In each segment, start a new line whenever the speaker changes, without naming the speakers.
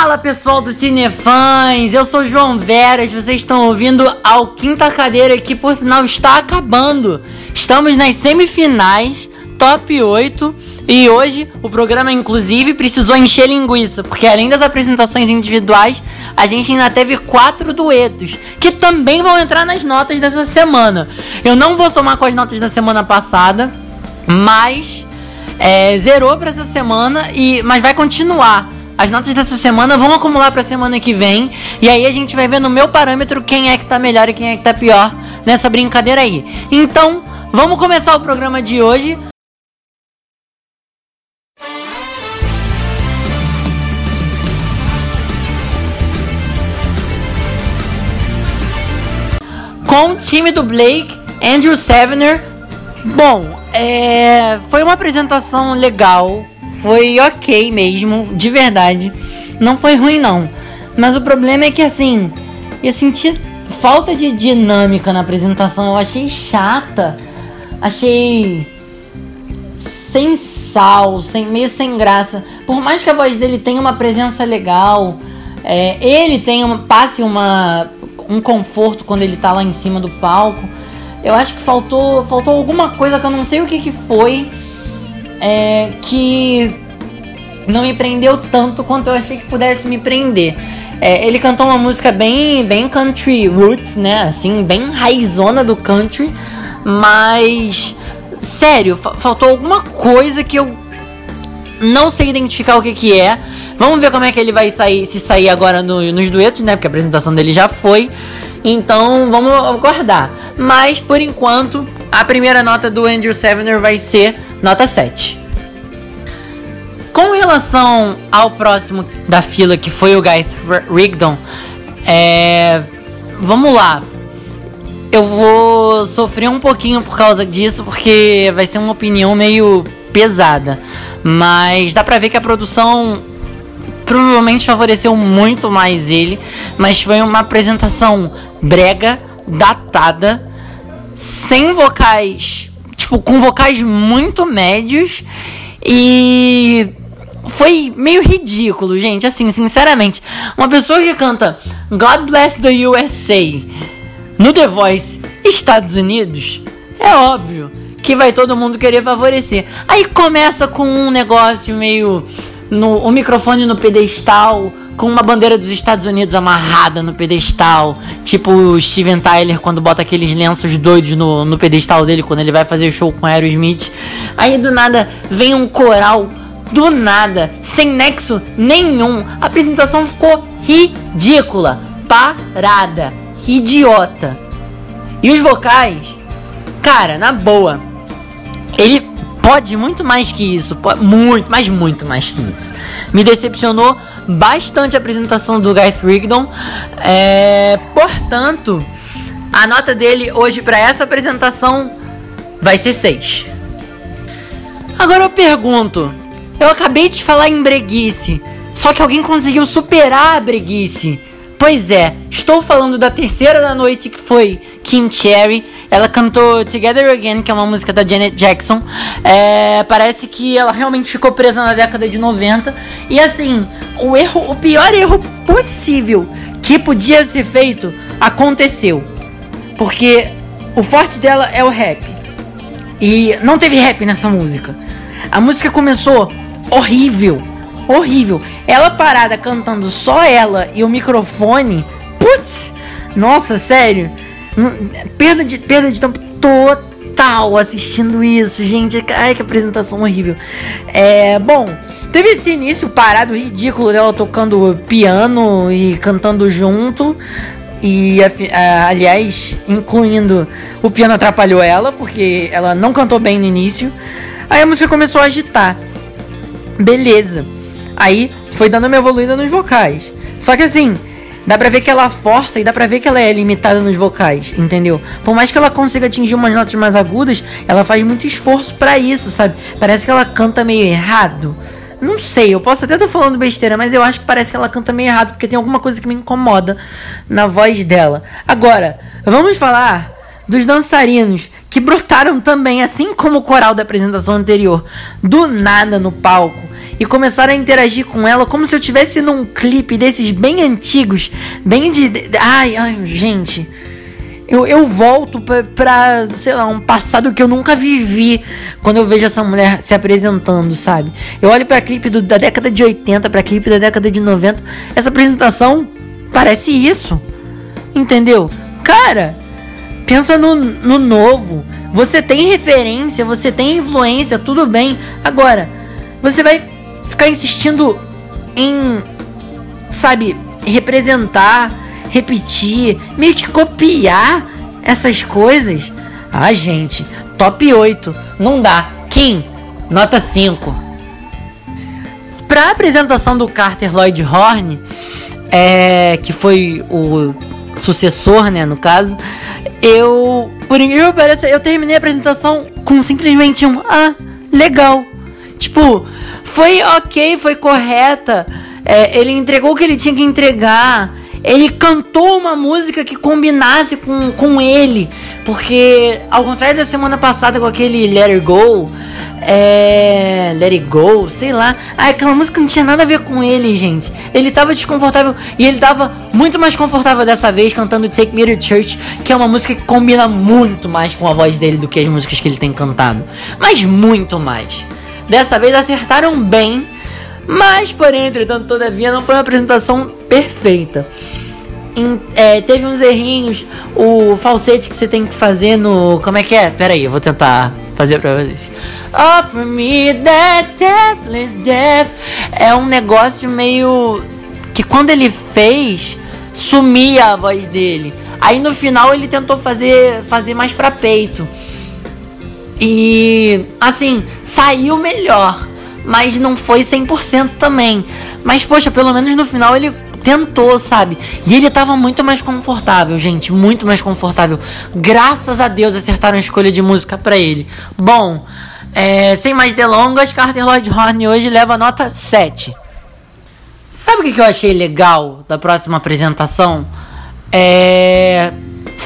Fala pessoal do Cinefãs, eu sou João Veras, vocês estão ouvindo ao Quinta Cadeira que por sinal está acabando. Estamos nas semifinais, top 8, e hoje o programa inclusive precisou encher linguiça, porque além das apresentações individuais, a gente ainda teve quatro duetos, que também vão entrar nas notas dessa semana. Eu não vou somar com as notas da semana passada, mas é, zerou para essa semana, e mas vai continuar. As notas dessa semana vão acumular pra semana que vem. E aí a gente vai ver no meu parâmetro quem é que tá melhor e quem é que tá pior nessa brincadeira aí. Então, vamos começar o programa de hoje. Com o time do Blake, Andrew Sevener. Bom, é, foi uma apresentação legal foi ok mesmo, de verdade. Não foi ruim não. Mas o problema é que assim, eu senti falta de dinâmica na apresentação. Eu achei chata. Achei sem sal, sem, meio sem graça. Por mais que a voz dele tenha uma presença legal, é, ele tenha uma, passe uma, um conforto quando ele tá lá em cima do palco. Eu acho que faltou, faltou alguma coisa que eu não sei o que, que foi é, que não me prendeu tanto quanto eu achei que pudesse me prender. É, ele cantou uma música bem, bem country roots, né? Assim, bem raizona do country, mas sério, fa faltou alguma coisa que eu não sei identificar o que que é. Vamos ver como é que ele vai sair, se sair agora no, nos duetos, né? Porque a apresentação dele já foi. Então vamos aguardar. Mas por enquanto, a primeira nota do Andrew Sevener vai ser nota 7. Com relação ao próximo da fila, que foi o Guy Rigdon, é... vamos lá. Eu vou sofrer um pouquinho por causa disso, porque vai ser uma opinião meio pesada. Mas dá pra ver que a produção provavelmente favoreceu muito mais ele. Mas foi uma apresentação brega, datada, sem vocais tipo, com vocais muito médios e foi meio ridículo, gente. Assim, sinceramente, uma pessoa que canta God Bless the USA no The Voice Estados Unidos, é óbvio que vai todo mundo querer favorecer. Aí começa com um negócio meio no o microfone no pedestal, com uma bandeira dos Estados Unidos amarrada no pedestal, tipo o Steven Tyler quando bota aqueles lenços doidos no, no pedestal dele quando ele vai fazer show com Aerosmith. Aí do nada vem um coral, do nada, sem nexo nenhum. A apresentação ficou ridícula, parada, idiota. E os vocais, cara, na boa, ele pode muito mais que isso, pode, muito, mas muito mais que isso. Me decepcionou bastante a apresentação do Guy Rigdon. É, portanto, a nota dele hoje para essa apresentação vai ser 6. Agora eu pergunto, eu acabei de falar em breguice, só que alguém conseguiu superar a breguice. Pois é, estou falando da terceira da noite que foi Kim Cherry ela cantou Together Again, que é uma música da Janet Jackson. É, parece que ela realmente ficou presa na década de 90. E assim, o erro, o pior erro possível que podia ser feito aconteceu. Porque o forte dela é o rap. E não teve rap nessa música. A música começou horrível. Horrível. Ela parada cantando só ela e o microfone. Putz! Nossa, sério. Perda de, perda de tempo total assistindo isso, gente. Ai, que apresentação horrível. É, bom, teve esse início parado ridículo dela tocando piano e cantando junto. E, aliás, incluindo o piano atrapalhou ela, porque ela não cantou bem no início. Aí a música começou a agitar. Beleza. Aí foi dando uma evoluída nos vocais. Só que assim, Dá pra ver que ela força e dá pra ver que ela é limitada nos vocais, entendeu? Por mais que ela consiga atingir umas notas mais agudas, ela faz muito esforço para isso, sabe? Parece que ela canta meio errado. Não sei, eu posso até estar falando besteira, mas eu acho que parece que ela canta meio errado, porque tem alguma coisa que me incomoda na voz dela. Agora, vamos falar dos dançarinos que brotaram também, assim como o coral da apresentação anterior, do nada no palco e começaram a interagir com ela como se eu tivesse num clipe desses bem antigos, bem de. Ai, ai, gente. Eu, eu volto pra, pra, sei lá, um passado que eu nunca vivi quando eu vejo essa mulher se apresentando, sabe? Eu olho pra clipe do, da década de 80, pra clipe da década de 90. Essa apresentação parece isso. Entendeu? Cara, pensa no, no novo. Você tem referência, você tem influência, tudo bem. Agora, você vai ficar insistindo em, sabe, representar repetir, meio que copiar essas coisas. Ah, gente, top 8, não dá. Kim, nota 5. Pra apresentação do Carter Lloyd Horn, é, que foi o sucessor, né, no caso, eu, por incrível que pareça, eu terminei a apresentação com simplesmente um ah, legal. Tipo, foi ok, foi correta. É, ele entregou o que ele tinha que entregar ele cantou uma música que combinasse com, com ele. Porque, ao contrário da semana passada com aquele Let It Go, é. Let It Go, sei lá. Ah, aquela música não tinha nada a ver com ele, gente. Ele tava desconfortável e ele tava muito mais confortável dessa vez cantando Take Me to Church, que é uma música que combina muito mais com a voz dele do que as músicas que ele tem cantado. Mas muito mais. Dessa vez acertaram bem mas, porém, entretanto, todavia, não foi uma apresentação perfeita. É, teve uns errinhos, o falsete que você tem que fazer no. Como é que é? Pera aí, eu vou tentar fazer pra vocês. Offer me that deathless death. É um negócio meio. que quando ele fez, sumia a voz dele. Aí no final ele tentou fazer, fazer mais pra peito. E assim, saiu melhor mas não foi 100% também. Mas poxa, pelo menos no final ele tentou, sabe? E ele tava muito mais confortável, gente, muito mais confortável. Graças a Deus acertaram a escolha de música para ele. Bom, é, sem mais delongas, Carter Lloyd Horn hoje leva nota 7. Sabe o que eu achei legal da próxima apresentação? É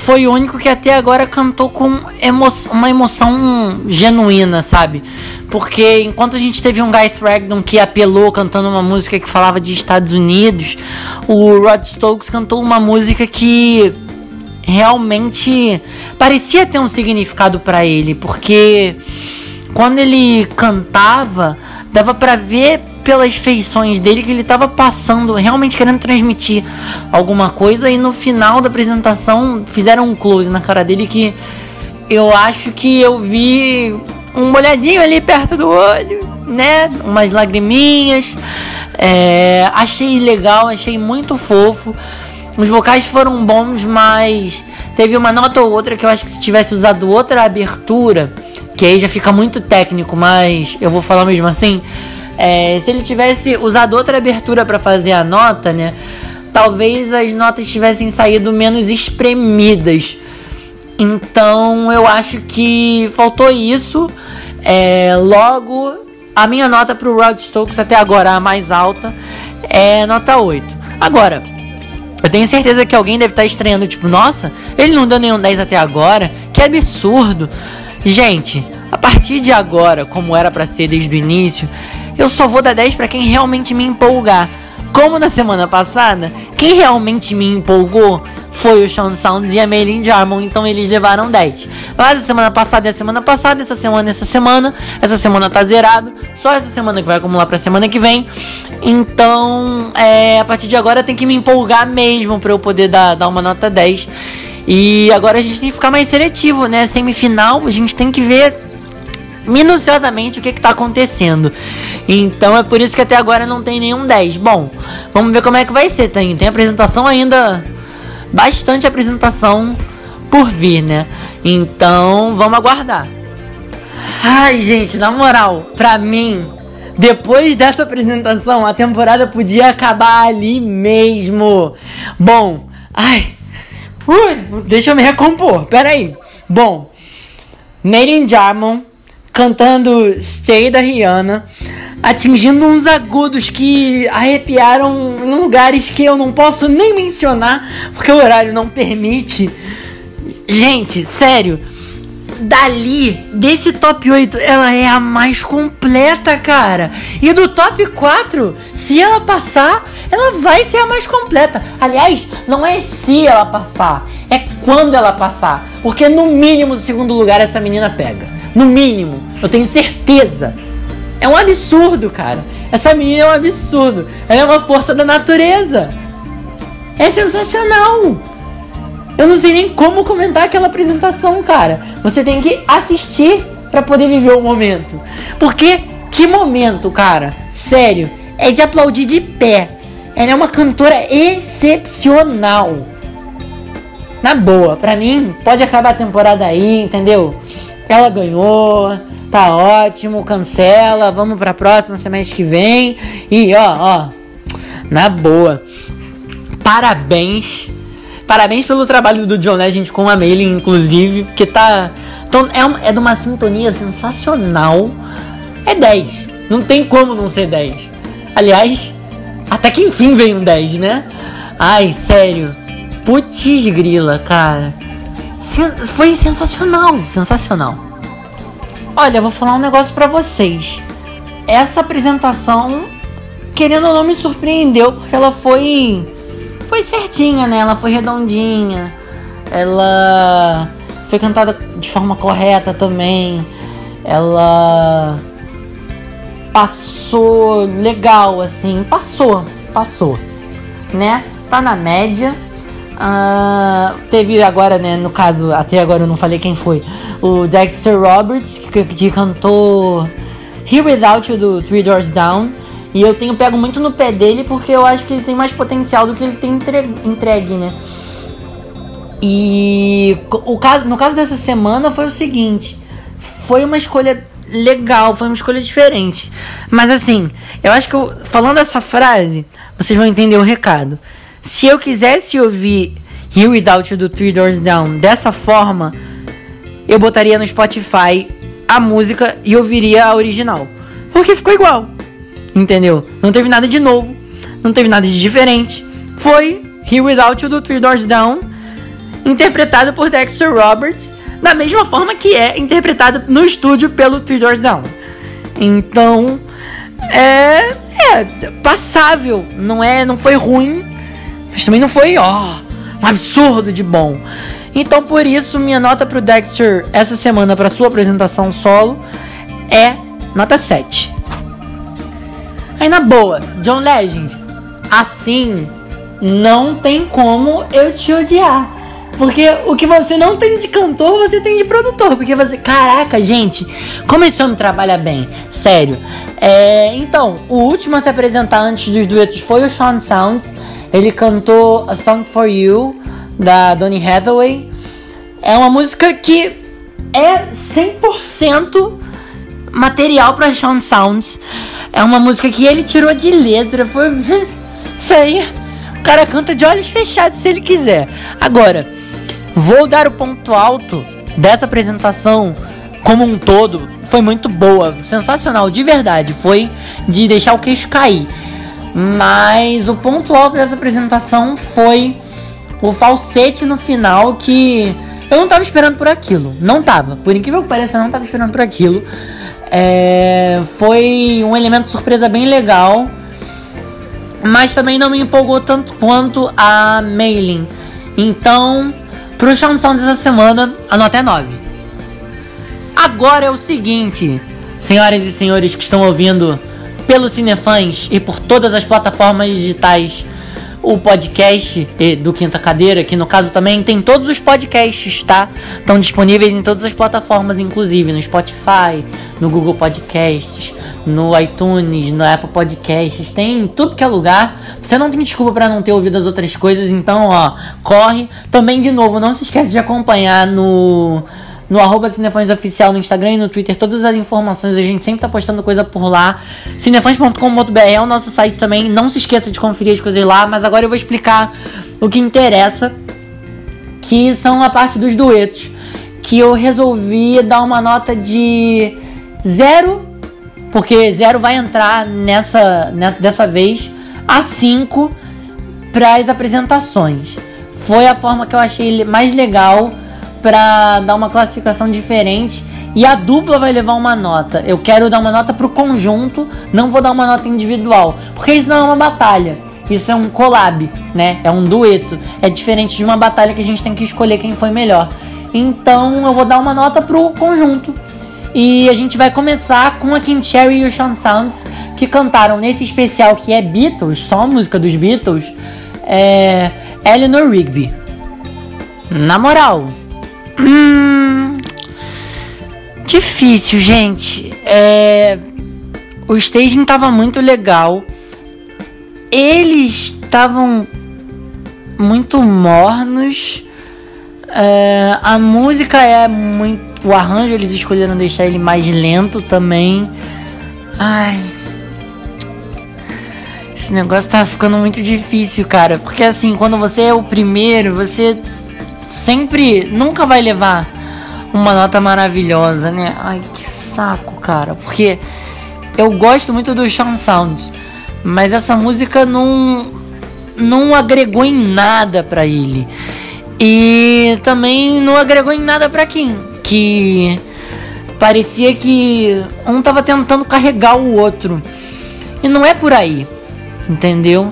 foi o único que até agora cantou com emo uma emoção genuína, sabe? Porque enquanto a gente teve um Guy Thragdon que apelou cantando uma música que falava de Estados Unidos, o Rod Stokes cantou uma música que realmente parecia ter um significado para ele, porque quando ele cantava, dava para ver pelas feições dele que ele estava passando, realmente querendo transmitir alguma coisa e no final da apresentação fizeram um close na cara dele que eu acho que eu vi um molhadinho ali perto do olho, né? Umas lagriminhas. É, achei legal, achei muito fofo. Os vocais foram bons, mas teve uma nota ou outra que eu acho que se tivesse usado outra abertura, que aí já fica muito técnico, mas eu vou falar mesmo assim é, se ele tivesse usado outra abertura para fazer a nota, né? Talvez as notas tivessem saído menos espremidas. Então eu acho que faltou isso. É, logo, a minha nota pro Rod Stokes até agora, a mais alta, é nota 8. Agora, eu tenho certeza que alguém deve estar estranhando, tipo, nossa, ele não deu nenhum 10 até agora, que absurdo. Gente, a partir de agora, como era para ser desde o início, eu só vou dar 10 para quem realmente me empolgar. Como na semana passada, quem realmente me empolgou foi o Sean Sounds e a Maylin Jarmon, então eles levaram 10. Mas a semana passada e a semana passada, essa semana e essa semana, essa semana tá zerado, só essa semana que vai acumular pra semana que vem. Então, é, a partir de agora tem que me empolgar mesmo para eu poder dar, dar uma nota 10. E agora a gente tem que ficar mais seletivo, né? Semifinal, a gente tem que ver minuciosamente o que está acontecendo. Então é por isso que até agora não tem nenhum 10. Bom, vamos ver como é que vai ser. Tem, tem apresentação ainda. Bastante apresentação por vir, né? Então vamos aguardar. Ai, gente, na moral, pra mim, depois dessa apresentação, a temporada podia acabar ali mesmo. Bom, ai. Ui, deixa eu me recompor. Pera aí. Bom, Made in cantando Stay da Rihanna, atingindo uns agudos que arrepiaram em lugares que eu não posso nem mencionar, porque o horário não permite. Gente, sério, dali, desse top 8, ela é a mais completa, cara. E do top 4, se ela passar, ela vai ser a mais completa. Aliás, não é se ela passar, é quando ela passar. Porque no mínimo, segundo lugar, essa menina pega. No mínimo, eu tenho certeza. É um absurdo, cara. Essa menina é um absurdo. Ela é uma força da natureza. É sensacional. Eu não sei nem como comentar aquela apresentação, cara. Você tem que assistir para poder viver o momento. Porque que momento, cara? Sério, é de aplaudir de pé. Ela é uma cantora excepcional. Na boa, pra mim, pode acabar a temporada aí, entendeu? Ela ganhou, tá ótimo, cancela, vamos pra próxima semestre que vem. E ó, ó, na boa. Parabéns Parabéns pelo trabalho do John Legend com a Mailing, inclusive, que tá. É, uma, é de uma sintonia sensacional. É 10. Não tem como não ser 10. Aliás, até que enfim veio um 10, né? Ai, sério. Putz grila, cara. Foi sensacional, sensacional. Olha, vou falar um negócio para vocês. Essa apresentação, querendo ou não, me surpreendeu porque ela foi foi certinha, né? Ela foi redondinha. Ela foi cantada de forma correta também. Ela passou legal, assim. Passou, passou. Né? Tá na média. Uh, teve agora, né? No caso, até agora eu não falei quem foi. O Dexter Roberts, que, que cantou Here Without You do Three Doors Down. E eu tenho pego muito no pé dele porque eu acho que ele tem mais potencial do que ele tem entregue, né? E o caso, no caso dessa semana foi o seguinte: foi uma escolha legal, foi uma escolha diferente. Mas assim, eu acho que eu, falando essa frase, vocês vão entender o recado. Se eu quisesse ouvir Here Without You do Three Doors Down dessa forma, eu botaria no Spotify a música e ouviria a original. Porque ficou igual. Entendeu? Não teve nada de novo. Não teve nada de diferente. Foi Here Without You do Three Doors Down, interpretado por Dexter Roberts, da mesma forma que é interpretado no estúdio pelo Three Doors Down. Então, é, é passável, não é, não foi ruim, mas também não foi, ó, um absurdo de bom. Então, por isso, minha nota pro Dexter essa semana para sua apresentação solo é nota 7. Aí na boa, John Legend, assim não tem como eu te odiar. Porque o que você não tem de cantor, você tem de produtor. Porque você. Caraca, gente, como esse homem trabalha bem. Sério. É, então, o último a se apresentar antes dos duetos foi o Sean Sounds. Ele cantou A Song for You, da Donny Hathaway. É uma música que é 100% material para Sean Sounds. É uma música que ele tirou de letra. Foi. Isso aí. O cara canta de olhos fechados se ele quiser. Agora, vou dar o ponto alto dessa apresentação como um todo. Foi muito boa, sensacional, de verdade. Foi de deixar o queixo cair. Mas o ponto alto dessa apresentação foi o falsete no final que eu não tava esperando por aquilo. Não tava. Por incrível que pareça, eu não tava esperando por aquilo. É, foi um elemento surpresa bem legal, mas também não me empolgou tanto quanto a Mailing. Então, pro Sean Sounds essa semana, a nota é 9. Agora é o seguinte, senhoras e senhores que estão ouvindo pelo Cinefãs e por todas as plataformas digitais o podcast do Quinta Cadeira, que no caso também tem todos os podcasts, tá? Estão disponíveis em todas as plataformas, inclusive no Spotify, no Google Podcasts, no iTunes, no Apple Podcasts, tem tudo que é lugar. Você não tem desculpa para não ter ouvido as outras coisas, então, ó, corre. Também, de novo, não se esquece de acompanhar no no arroba Cinefãs Oficial no Instagram e no Twitter, todas as informações, a gente sempre tá postando coisa por lá. Cinefãs.com.br é o nosso site também, não se esqueça de conferir as coisas lá, mas agora eu vou explicar o que interessa, que são a parte dos duetos, que eu resolvi dar uma nota de zero, porque zero vai entrar nessa, nessa dessa vez, a 5 para as apresentações. Foi a forma que eu achei mais legal pra dar uma classificação diferente e a dupla vai levar uma nota. Eu quero dar uma nota pro conjunto, não vou dar uma nota individual, porque isso não é uma batalha. Isso é um collab, né? É um dueto. É diferente de uma batalha que a gente tem que escolher quem foi melhor. Então eu vou dar uma nota pro conjunto. E a gente vai começar com a Kim Cherry e o Sean Sounds, que cantaram nesse especial que é Beatles, só música dos Beatles, é Eleanor Rigby. Na moral, hum, difícil, gente. É, o staging tava muito legal. Eles estavam muito mornos. É, a música é muito. O arranjo eles escolheram deixar ele mais lento também. Ai. Esse negócio tá ficando muito difícil, cara. Porque assim, quando você é o primeiro, você sempre. Nunca vai levar uma nota maravilhosa, né? Ai, que saco, cara. Porque eu gosto muito do Sean Sound. Mas essa música não. Não agregou em nada para ele. E também não agregou em nada para Kim, que parecia que um tava tentando carregar o outro. E não é por aí, entendeu?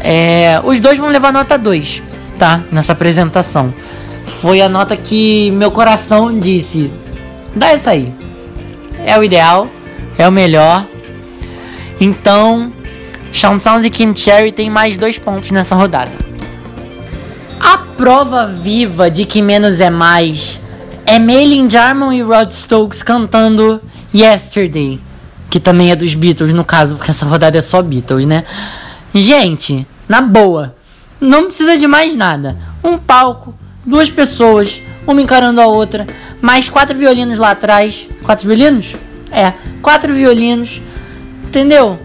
É, os dois vão levar nota 2, tá? Nessa apresentação. Foi a nota que meu coração disse: dá essa aí. É o ideal, é o melhor. Então, Sounds e Kim Cherry tem mais dois pontos nessa rodada. A prova viva de que menos é mais é Maylin Jarman e Rod Stokes cantando Yesterday, que também é dos Beatles no caso, porque essa rodada é só Beatles, né? Gente, na boa, não precisa de mais nada. Um palco, duas pessoas, uma encarando a outra, mais quatro violinos lá atrás. Quatro violinos? É, quatro violinos. Entendeu?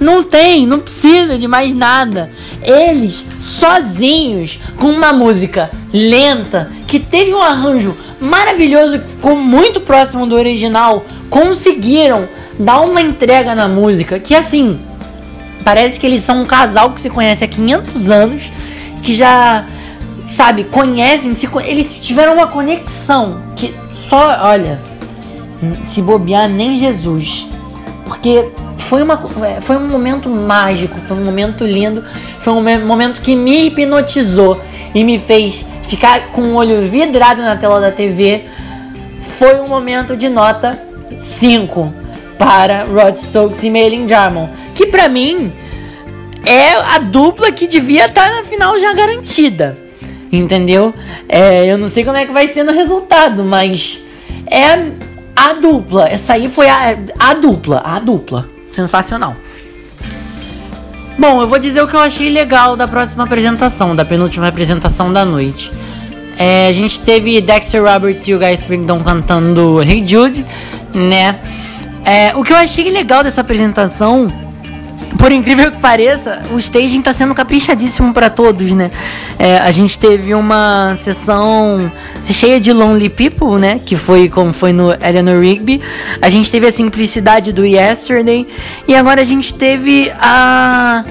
Não tem, não precisa de mais nada. Eles, sozinhos, com uma música lenta, que teve um arranjo maravilhoso, que ficou muito próximo do original, conseguiram dar uma entrega na música que, assim, parece que eles são um casal que se conhece há 500 anos, que já, sabe, conhecem, se, eles tiveram uma conexão que só, olha, se bobear nem Jesus. Porque foi, uma, foi um momento mágico, foi um momento lindo, foi um momento que me hipnotizou e me fez ficar com o olho vidrado na tela da TV. Foi um momento de nota 5 para Rod Stokes e Maylin Jarman, que para mim é a dupla que devia estar na final já garantida. Entendeu? É, eu não sei como é que vai ser no resultado, mas é a, dupla. Essa aí foi a, a dupla, a dupla sensacional. Bom, eu vou dizer o que eu achei legal da próxima apresentação, da penúltima apresentação da noite. É, a gente teve Dexter Roberts e o Guy Thrington cantando Hey Jude, né? É, o que eu achei legal dessa apresentação por incrível que pareça, o staging tá sendo caprichadíssimo para todos, né? É, a gente teve uma sessão cheia de Lonely People, né? Que foi como foi no Eleanor Rigby. A gente teve a simplicidade do Yesterday. E agora a gente teve a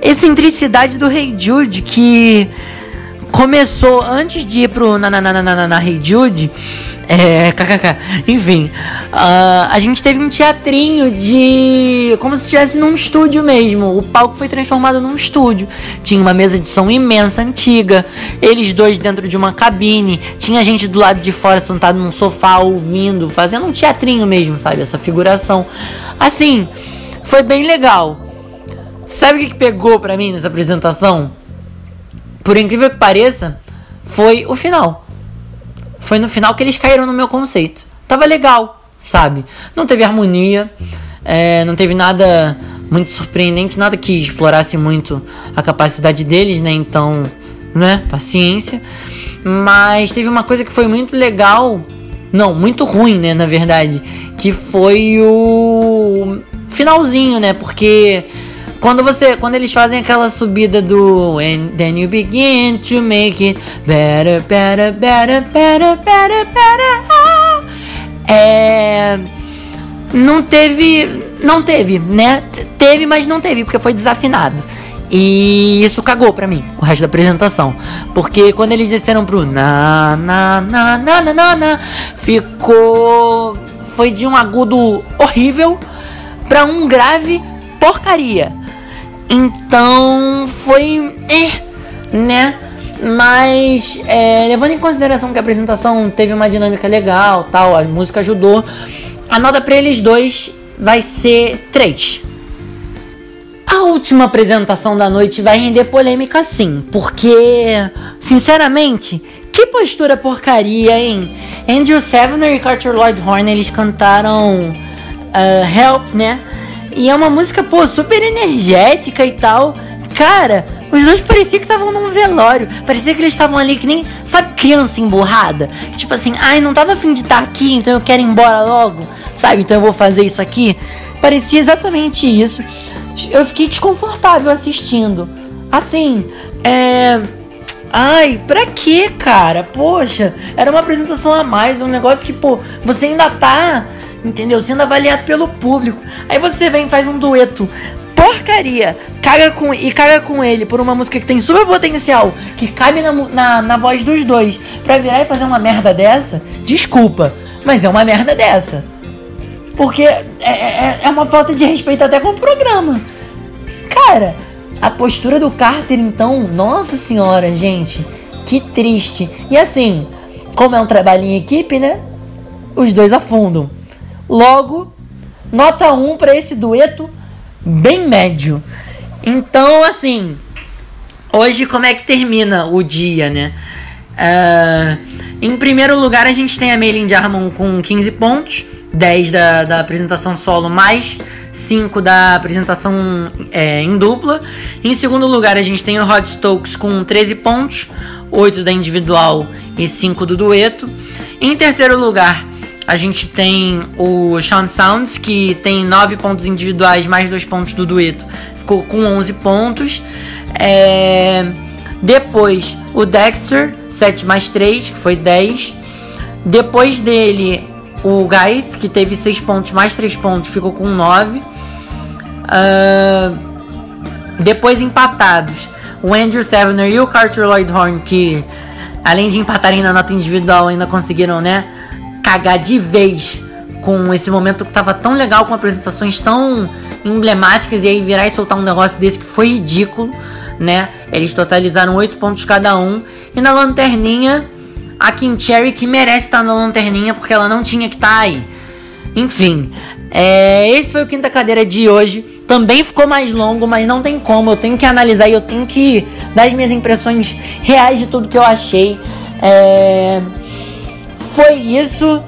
excentricidade do Hey Jude, que começou antes de ir pro na, na, na, na, na Hey Jude é, kkk. Enfim, uh, a gente teve um teatrinho de. como se estivesse num estúdio mesmo. O palco foi transformado num estúdio. Tinha uma mesa de som imensa, antiga. Eles dois dentro de uma cabine. Tinha gente do lado de fora sentado num sofá ouvindo, fazendo um teatrinho mesmo, sabe? Essa figuração. Assim, foi bem legal. Sabe o que, que pegou pra mim nessa apresentação? Por incrível que pareça, foi o final foi no final que eles caíram no meu conceito. Tava legal, sabe? Não teve harmonia, é, não teve nada muito surpreendente, nada que explorasse muito a capacidade deles, né? Então, né? Paciência. Mas teve uma coisa que foi muito legal, não, muito ruim, né? Na verdade, que foi o finalzinho, né? Porque quando você, quando eles fazem aquela subida do And then you begin to make it better, better, better, better, better, better. É não teve, não teve, né? Teve, mas não teve porque foi desafinado. E isso cagou pra mim, o resto da apresentação. Porque quando eles desceram pro na na na na na na, na ficou foi de um agudo horrível para um grave porcaria. Então foi, é, né? Mas é, levando em consideração que a apresentação teve uma dinâmica legal, tal, a música ajudou, a nota para eles dois vai ser 3. A última apresentação da noite vai render polêmica sim, porque, sinceramente, que postura porcaria, hein? Andrew Sevener e Carter Lloyd Horn, eles cantaram uh, Help, né? E é uma música, pô, super energética e tal. Cara, os dois parecia que estavam num velório. Parecia que eles estavam ali que nem, sabe, criança emburrada? Tipo assim, ai, não tava afim de estar aqui, então eu quero ir embora logo, sabe? Então eu vou fazer isso aqui. Parecia exatamente isso. Eu fiquei desconfortável assistindo. Assim, é. Ai, pra que, cara? Poxa, era uma apresentação a mais, um negócio que, pô, você ainda tá entendeu? Sendo avaliado pelo público. Aí você vem e faz um dueto porcaria, caga com, e caga com ele por uma música que tem super potencial, que cabe na, na, na voz dos dois, pra virar e fazer uma merda dessa, desculpa, mas é uma merda dessa. Porque é, é, é uma falta de respeito até com o programa. Cara, a postura do Carter, então, nossa senhora, gente, que triste. E assim, como é um trabalho em equipe, né? Os dois afundam. Logo, nota 1 para esse dueto bem médio. Então, assim, hoje como é que termina o dia, né? Uh, em primeiro lugar, a gente tem a Maylin Jarmon com 15 pontos, 10 da, da apresentação solo, mais 5 da apresentação é, em dupla. Em segundo lugar, a gente tem o Rod Stokes com 13 pontos, 8 da individual e 5 do dueto. Em terceiro lugar, a gente tem o Sean Sounds, que tem 9 pontos individuais mais 2 pontos do dueto. Ficou com 11 pontos. É... Depois o Dexter, 7 mais 3, que foi 10. Depois dele, o Gaith, que teve 6 pontos mais 3 pontos, ficou com 9. Uh... Ah, depois empatados, o Andrew Sevener e o Carter Lloyd Horn, que além de empatarem na nota individual, ainda conseguiram, né? Cagar de vez com esse momento que tava tão legal, com apresentações tão emblemáticas, e aí virar e soltar um negócio desse que foi ridículo, né? Eles totalizaram 8 pontos cada um. E na lanterninha, a Kim Cherry, que merece estar na lanterninha, porque ela não tinha que estar tá aí. Enfim, é, esse foi o Quinta Cadeira de hoje. Também ficou mais longo, mas não tem como. Eu tenho que analisar e eu tenho que dar as minhas impressões reais de tudo que eu achei. É foi isso.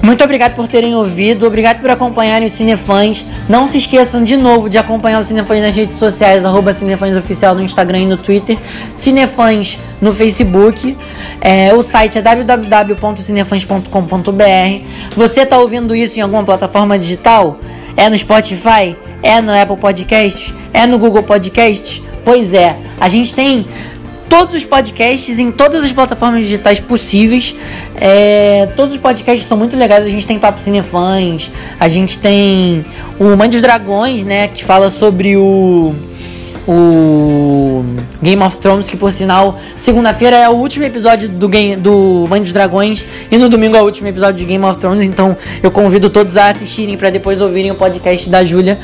Muito obrigado por terem ouvido, obrigado por acompanharem os Cinefãs. Não se esqueçam de novo de acompanhar os Cinefãs nas redes sociais, arroba Cinefãs Oficial no Instagram e no Twitter, Cinefãs no Facebook. É, o site é www.cinefãs.com.br. Você está ouvindo isso em alguma plataforma digital? É no Spotify? É no Apple Podcasts? É no Google Podcasts? Pois é, a gente tem todos os podcasts em todas as plataformas digitais possíveis. É, todos os podcasts são muito legais. A gente tem Papo Cinefãs, a gente tem o Mãe dos Dragões, né? Que fala sobre o. O Game of Thrones, que por sinal, segunda-feira é o último episódio do, do Mãe dos Dragões e no domingo é o último episódio de Game of Thrones. Então eu convido todos a assistirem para depois ouvirem o podcast da Júlia,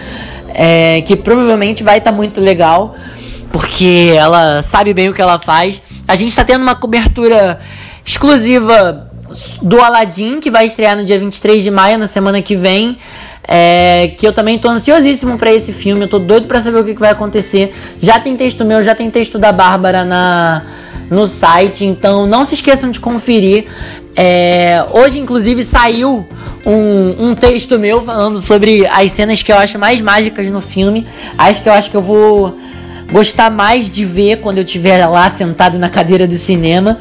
é, que provavelmente vai estar tá muito legal porque ela sabe bem o que ela faz. A gente está tendo uma cobertura exclusiva do Aladdin, que vai estrear no dia 23 de maio, na semana que vem. É, que eu também tô ansiosíssimo para esse filme, eu tô doido para saber o que, que, vai acontecer. Já tem texto meu, já tem texto da Bárbara na, no site, então não se esqueçam de conferir. É, hoje, inclusive, saiu um, um, texto meu falando sobre as cenas que eu acho mais mágicas no filme. Acho que eu acho que eu vou gostar mais de ver quando eu estiver lá sentado na cadeira do cinema.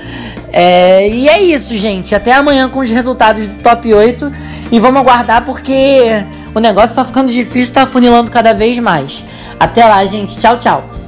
É, e é isso, gente. Até amanhã com os resultados do top 8. E vamos aguardar porque o negócio tá ficando difícil, tá funilando cada vez mais. Até lá, gente. Tchau, tchau.